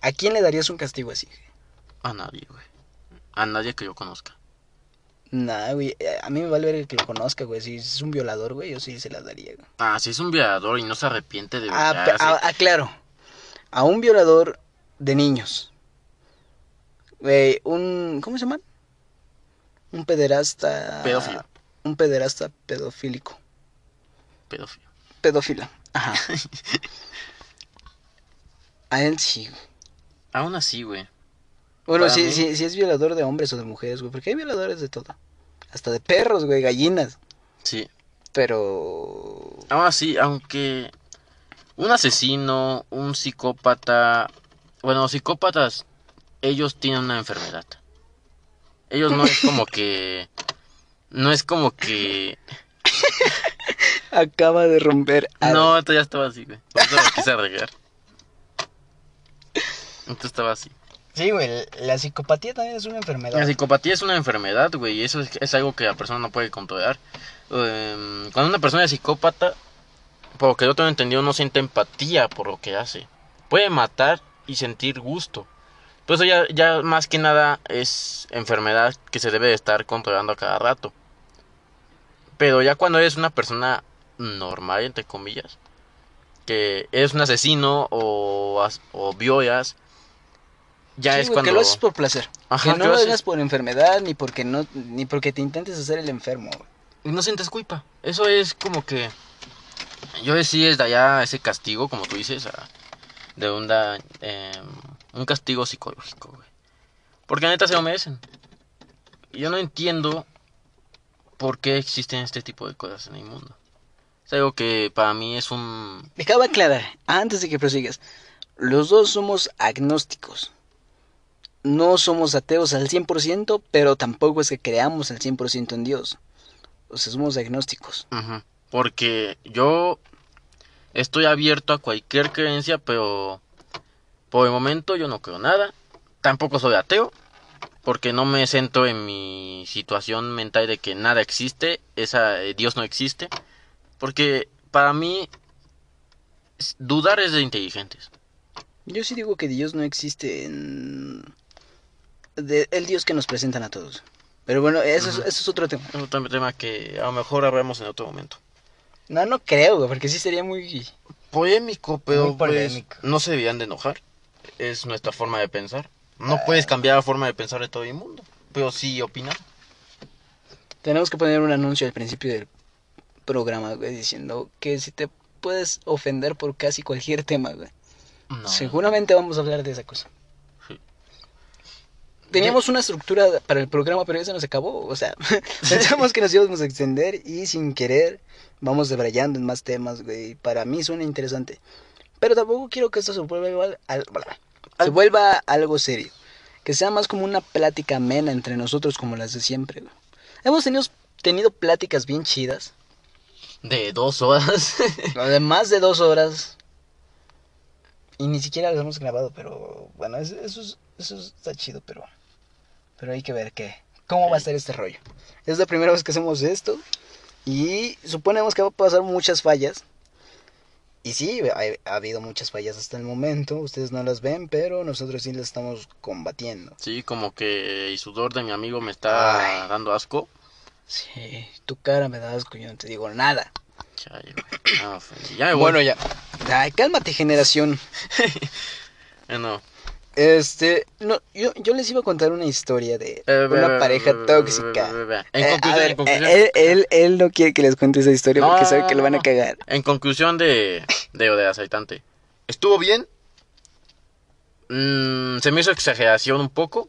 ¿A quién le darías un castigo así? A nadie, güey. A nadie que yo conozca. Nah, güey, eh, a mí me vale ver el que lo conozca, güey. Si es un violador, güey, yo sí se la daría, güey. Ah, si es un violador y no se arrepiente de Ah, sí. ah, ah, claro. A un violador de niños. Güey, un... ¿Cómo se llama? Un pederasta... Pedófilo. Un pederasta pedofílico. pedófilo. Pedófila. Ajá. (laughs) A él sí, güey. Aún así, güey. Bueno, si es violador de hombres o de mujeres, güey. Porque hay violadores de todo. Hasta de perros, güey, gallinas. Sí. Pero... Aún así, aunque un asesino, un psicópata, bueno, psicópatas, ellos tienen una enfermedad. ellos no es como que... No es como que... (laughs) Acaba de romper. algo. No, esto ya estaba así, güey. Por eso lo quise arreglar. Esto estaba así. Sí, güey, la psicopatía también es una enfermedad. La psicopatía es una enfermedad, güey, y eso es, algo que la persona no puede controlar. Em, cuando una persona es psicópata, por lo que yo tengo entendido, no siente empatía por lo que hace. Puede matar y sentir gusto. Pero ya, ya más que nada es enfermedad que se debe de estar controlando a cada rato. Pero ya cuando eres una persona normal, entre comillas, que eres un asesino o, o violas, ya Sí, es cuando... que lo haces por placer. Ajá, que no lo hagas por enfermedad ni porque no ni porque te intentes hacer el enfermo. y no sientes culpa. Eso es como que yo decía desde allá ese castigo, como tú dices, a- de un, da- em, un castigo psicológico, güey. Porque neta se lo merecen. Yo no entiendo por qué existen este tipo de cosas en el mundo. Es algo que para mí es un... Dejaba aclarar, antes de que prosigas, los dos somos agnósticos. No somos ateos al 100%, pero tampoco es que creamos al 100% en Dios. O sea, somos agnósticos. Porque yo estoy abierto a cualquier creencia, pero por el momento yo no creo nada. Tampoco soy ateo, porque no me centro en mi situación mental de que nada existe, esa eh, Dios no existe, porque para mí dudar es de inteligentes. Yo sí digo que Dios no existe en... de- el Dios que nos presentan a todos. Pero bueno, eso, es, eso es otro tema. Es otro tema que a lo mejor hablamos en otro momento. No, no creo, güey, porque sí sería muy... Polémico, pero Muy pues, no se debían de enojar. Es nuestra forma de pensar. No puedes cambiar la forma de pensar de todo el mundo, pero sí opinar. Tenemos que poner un anuncio al principio del programa, güey, diciendo que si te puedes ofender por casi cualquier tema, güey. No. Seguramente vamos a hablar de esa cosa. Teníamos una estructura para el programa, pero ya se nos acabó. O sea, (laughs) pensamos que nos íbamos a extender y sin querer vamos debrayando en más temas, güey. Para mí suena interesante. Pero tampoco quiero que esto se vuelva, igual al- se vuelva algo serio. Que sea más como una plática amena entre nosotros como las de siempre, güey. Hemos tenido, tenido pláticas bien chidas. De dos horas. De más de dos horas. Y ni siquiera las hemos grabado, pero bueno, eso, es- eso está chido, pero, pero hay que ver qué, cómo va a ser este rollo. Es la primera vez que hacemos esto y suponemos que va a pasar muchas fallas. Y sí, ha, ha habido muchas fallas hasta el momento, ustedes no las ven, pero nosotros sí las estamos combatiendo. sí, como que el sudor de mi amigo me está Ay. dando asco. Sí, tu cara me da asco, yo no te digo nada. Ofendí. Ya me voy. Bueno, ya. Ay, cálmate, generación. (laughs) No. Este, no, yo, yo les iba a contar una historia de una pareja tóxica. En Eh, a conclusión, ver, en conclusión, eh, él, él, él no quiere que les cuente esa historia porque sabe que lo van a cagar. en conclusión de, de de aceitante. ¿Estuvo bien? Mm, se me hizo exageración un poco.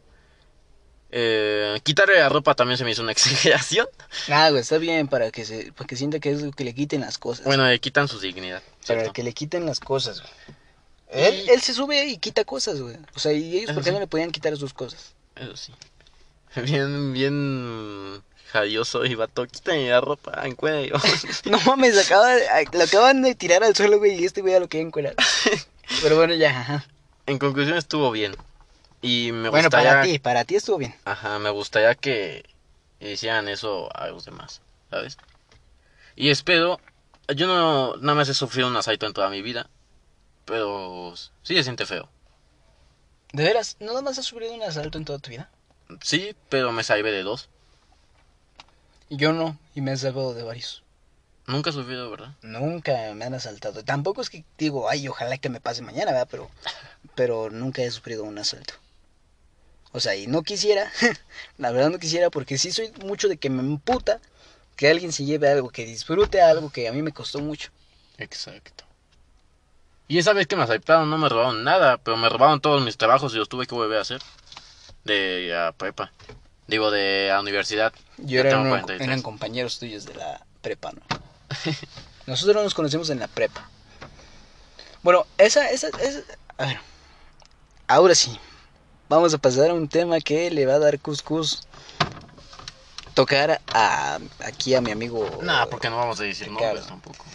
Eh, quitarle la ropa también se me hizo una (laughs) exageración. Ah, güey, está bien para que se, para que sienta que es que le quiten las cosas. Bueno, le quitan su dignidad. para ¿cierto? que le quiten las cosas, güey. Él, Y- él se sube y quita cosas, güey. O sea, ¿y ellos Eso por qué sí. no le podían quitar sus cosas? Eso sí. (laughs) Bien, bien jalloso y vato. Quítame la ropa, en cuello. (laughs) No mames, acaba lo acaban de tirar al suelo, güey, y este güey ya lo quieren encuerar. (laughs) Pero bueno, ya. en conclusión estuvo bien. Y me Bueno, gustaría... para ti, para ti estuvo bien. Ajá, me gustaría que hicieran eso a los demás, ¿sabes? Y espero, yo no nada más he sufrido un asalto en toda mi vida, pero sí se siente feo. ¿De veras? ¿Nada más has sufrido un asalto en toda tu vida? Sí, pero me salvé de dos. Yo no, y me he salvado de varios. Nunca he sufrido, ¿verdad? Nunca me han asaltado. Tampoco es que digo, ay, ojalá que me pase mañana, ¿verdad? Pero, pero nunca he sufrido un asalto. O sea, y no quisiera, (laughs) la verdad no quisiera, porque sí soy mucho de que me emputa que alguien se lleve algo, que disfrute algo que a mí me costó mucho. Exacto. Y esa vez que me asaltaron no me robaron nada, pero me robaron todos mis trabajos y los tuve que volver a hacer. De la prepa. Digo, de la universidad. Yo era uno- 43. eran compañeros tuyos de la prepa, ¿no? (laughs) Nosotros nos conocemos en la prepa. Bueno, esa, esa, esa, a ver, ahora sí. vamos a pasar a un tema que le va a dar cuscús tocar a aquí a mi amigo. Nah, porque no vamos a decir Ricardo. nombres tampoco.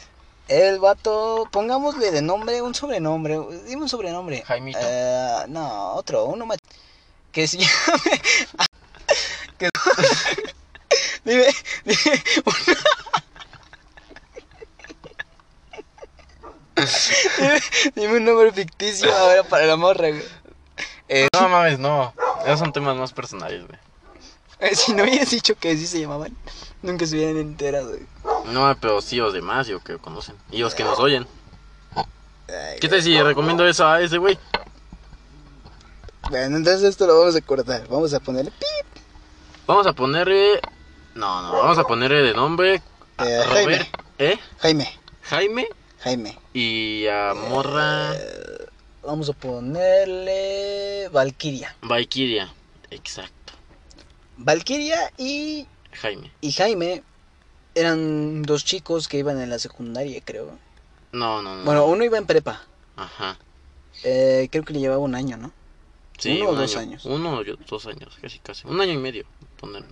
El vato, pongámosle de nombre un sobrenombre. Dime un sobrenombre. Jaimito. Eh, no, otro, uno más. Que se (laughs) llame. que... (laughs) dime, dime. dime, dime un nombre ficticio ahora para la morra, güey. Eh, No mames, no. Esos son temas más personales, güey. (laughs) si no hubieras dicho que así se llamaban, nunca se hubieran enterado. No, pero sí los demás, yo que conocen. Y los que nos oyen. Ay, ¿Qué tal si recomiendo eso a ese güey? Bueno, entonces esto lo vamos a cortar. Vamos a ponerle pip. Vamos a ponerle. No, no, vamos a ponerle de nombre. a Eh, Robert. ¿Eh? Jaime. Jaime. Jaime. Y a Morra. Eh, vamos a ponerle Valkyria. Valkyria. Exacto. Valkyria y, Jaime. y Jaime eran dos chicos que iban en la secundaria, creo. No, no, no. Bueno, uno iba en prepa. Ajá. Eh, creo que le llevaba un año, ¿no? Sí, uno o dos año. años. Uno o dos años, casi, casi. Un año y medio. Poner.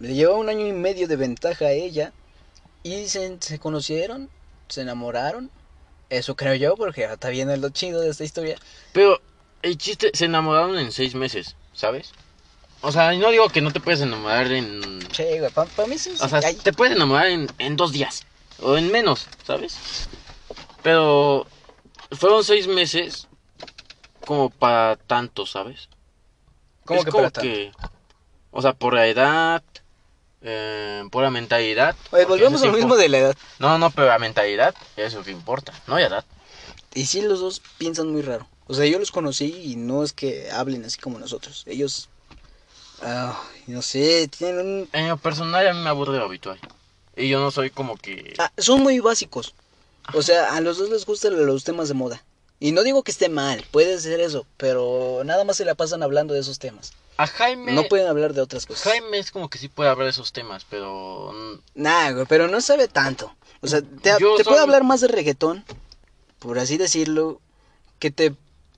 Le llevaba un año y medio de ventaja a ella. Y se, se conocieron, se enamoraron. Eso creo yo, porque está viendo lo chido de esta historia. Pero el chiste, se enamoraron en seis meses, ¿sabes? O sea, no digo que no te puedes enamorar en. Che, güey, para mí sí. O sea, ay, te puedes enamorar en, en dos días. O en menos, ¿sabes? Pero fueron seis meses como para tanto, ¿sabes? ¿Cómo es que como para tanto? que. O sea, por la edad. eh, por la mentalidad. Oye, volvemos a lo mismo de la edad. No, no, pero la mentalidad es lo que importa, no la edad. Y sí, los dos piensan muy raro. O sea, yo los conocí y no es que hablen así como nosotros. Ellos, ah, no sé, tienen un... En lo personal, a mí me aburre lo habitual. Y yo no soy como que. ah, son muy básicos. O sea, a los dos les gustan los temas de moda. Y no digo que esté mal, puede ser eso, pero nada más se la pasan hablando de esos temas. A Jaime. No pueden hablar de otras cosas. Jaime es como que sí puede hablar de esos temas, pero. Nah, güey, pero no sabe tanto. O sea, te, puede hablar más de reggaetón, por así decirlo, que te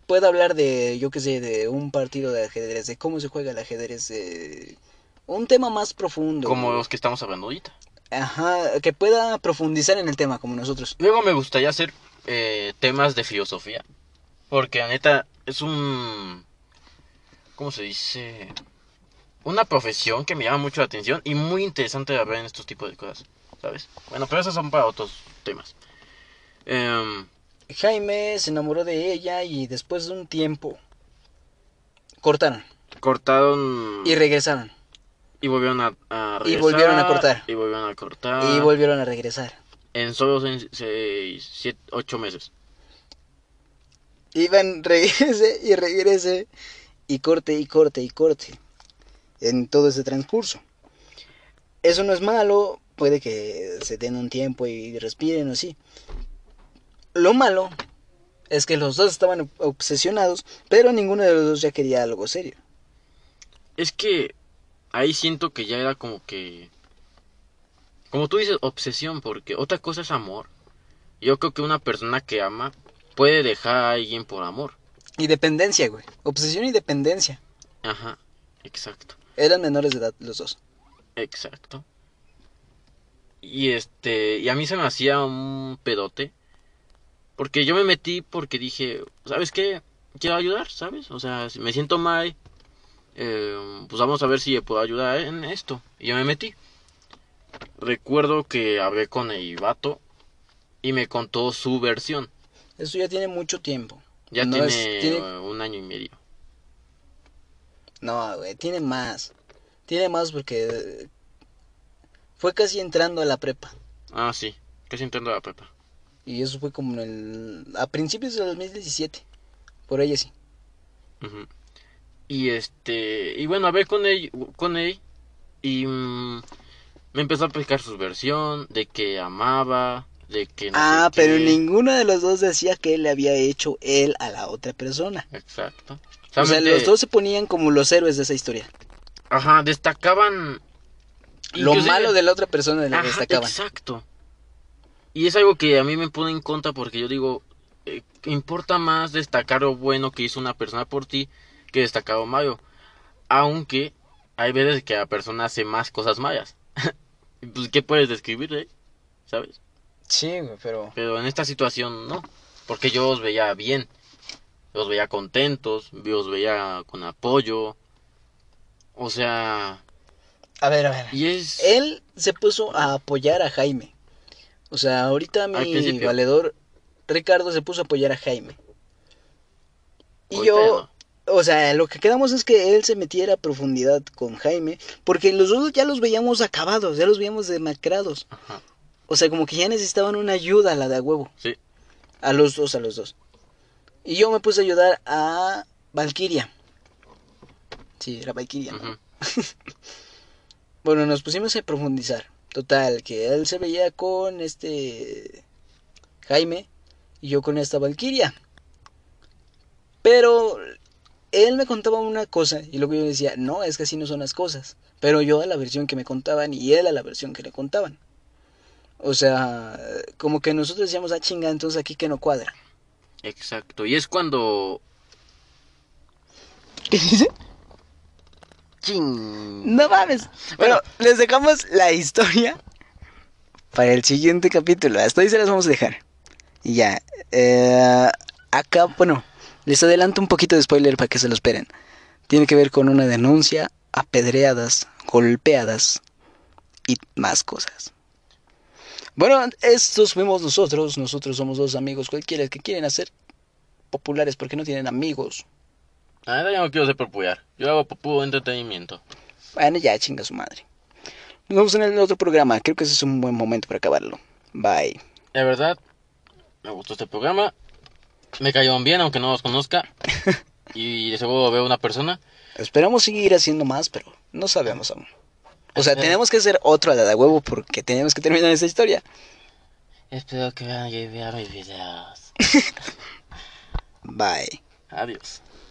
puede hablar de, yo qué sé, de un partido de ajedrez, de cómo se juega el ajedrez, de un tema más profundo. Como los que estamos hablando ahorita. Ajá, que pueda profundizar en el tema, como nosotros. Luego me gustaría hacer eh, temas de filosofía. Porque la neta es un. ¿Cómo se dice? Una profesión que me llama mucho la atención y muy interesante de ver en estos tipos de cosas. ¿Sabes? Bueno, pero esos son para otros temas. Em, Jaime se enamoró de ella y después de un tiempo cortaron cortaron. y regresaron y volvieron a, a Y volvieron a regresar, cortar. Y volvieron a cortar. y volvieron a regresar. En solo seis, seis, siete, ocho meses. Iban, regrese y regrese y corte y corte y corte en todo ese transcurso. Eso no es malo, puede que se den un tiempo y respiren o así. Lo malo es que los dos estaban obsesionados, pero ninguno de los dos ya quería algo serio. Es que ahí siento que ya era como que... Como tú dices, obsesión, porque otra cosa es amor. Yo creo que una persona que ama puede dejar a alguien por amor. Y dependencia, güey. Obsesión y dependencia. Ajá, exacto, Eran menores de edad los dos. exacto. Y este, y a mí se me hacía un pedote. Porque yo me metí porque dije, ¿sabes qué? Quiero ayudar, ¿sabes? O sea, si me siento mal, eh, pues vamos a ver si puedo ayudar en esto. Y yo me metí. Recuerdo que hablé con el vato y me contó su versión. Eso ya tiene mucho tiempo. Ya No tiene, es- tiene- un año y medio. No, güey, tiene más. Tiene más porque eh, fue casi entrando a la prepa. Ah, sí, casi entrando a la prepa. Y eso fue como en el, a principios del 2017. Por ahí sí. Ujú. Y este, y bueno, hablé con él, con él y mm, me empezó a explicar su versión de que amaba, de que no ah, sé pero qué. ninguno de los dos decía que él le había hecho él a la otra persona. Exacto. O sea, los dos se ponían como los héroes de esa historia. Ajá, destacaban. Lo inclusive- malo de la otra persona le Ajá, destacaban. Exacto. Y es algo que a mí me pone en contra porque yo digo, eh, importa más destacar lo bueno que hizo una persona por ti que destacado Mario. Aunque hay veces que la persona hace más cosas malas. (laughs) pues, ¿qué puedes describirle? ¿Sabes? Sí, pero... Pero en esta situación no. Porque yo os veía bien. Yo os veía contentos. Yo os veía con apoyo. O sea... A ver, a ver. Y es... Él se puso a apoyar a Jaime. O sea, ahorita mi valedor Ricardo se puso a apoyar a Jaime. Y Ahorita yo, o sea, lo que quedamos es que él se metiera a profundidad con Jaime, porque los dos ya los veíamos acabados, ya los veíamos demacrados. Ajá. O sea, como que ya necesitaban una ayuda la de a huevo. Sí. A los dos, a los dos. Y yo me puse a ayudar a Valkyria. Sí, era Valkyria. (laughs) Bueno, nos pusimos a profundizar. Total, que él se veía con este Jaime y yo con esta Valkyria. Pero él me contaba una cosa y luego yo decía, no, es que así no son las cosas. Pero yo a la versión que me contaban y él a la versión que le contaban. O sea, como que nosotros decíamos, ah, chinga, entonces aquí que no cuadra. Exacto. Y es cuando... ¿Qué dice? No mames. Bueno, les dejamos la historia para el siguiente capítulo. Hasta ahí se las vamos a dejar. Y ya. eh, acá, bueno, les adelanto un poquito de spoiler para que se lo esperen. Tiene que ver con una denuncia, apedreadas, golpeadas y más cosas. Bueno, estos fuimos nosotros. Nosotros somos dos amigos cualquiera que quieren hacer populares porque no tienen amigos. Ah, yo no quiero ser popular. Yo hago puro entretenimiento. Bueno, ya chinga su madre. Nos vemos en el otro programa. Creo que ese es un buen momento para acabarlo. Bye. La verdad, me gustó este programa. Me cayeron bien, aunque no los conozca. (laughs) Y de seguro veo una persona. Esperamos seguir haciendo más, pero no sabemos aún. O sea, tenemos que hacer otro a la de huevo porque tenemos que terminar esta historia. Espero que vean mis videos. (laughs) Bye. Adiós.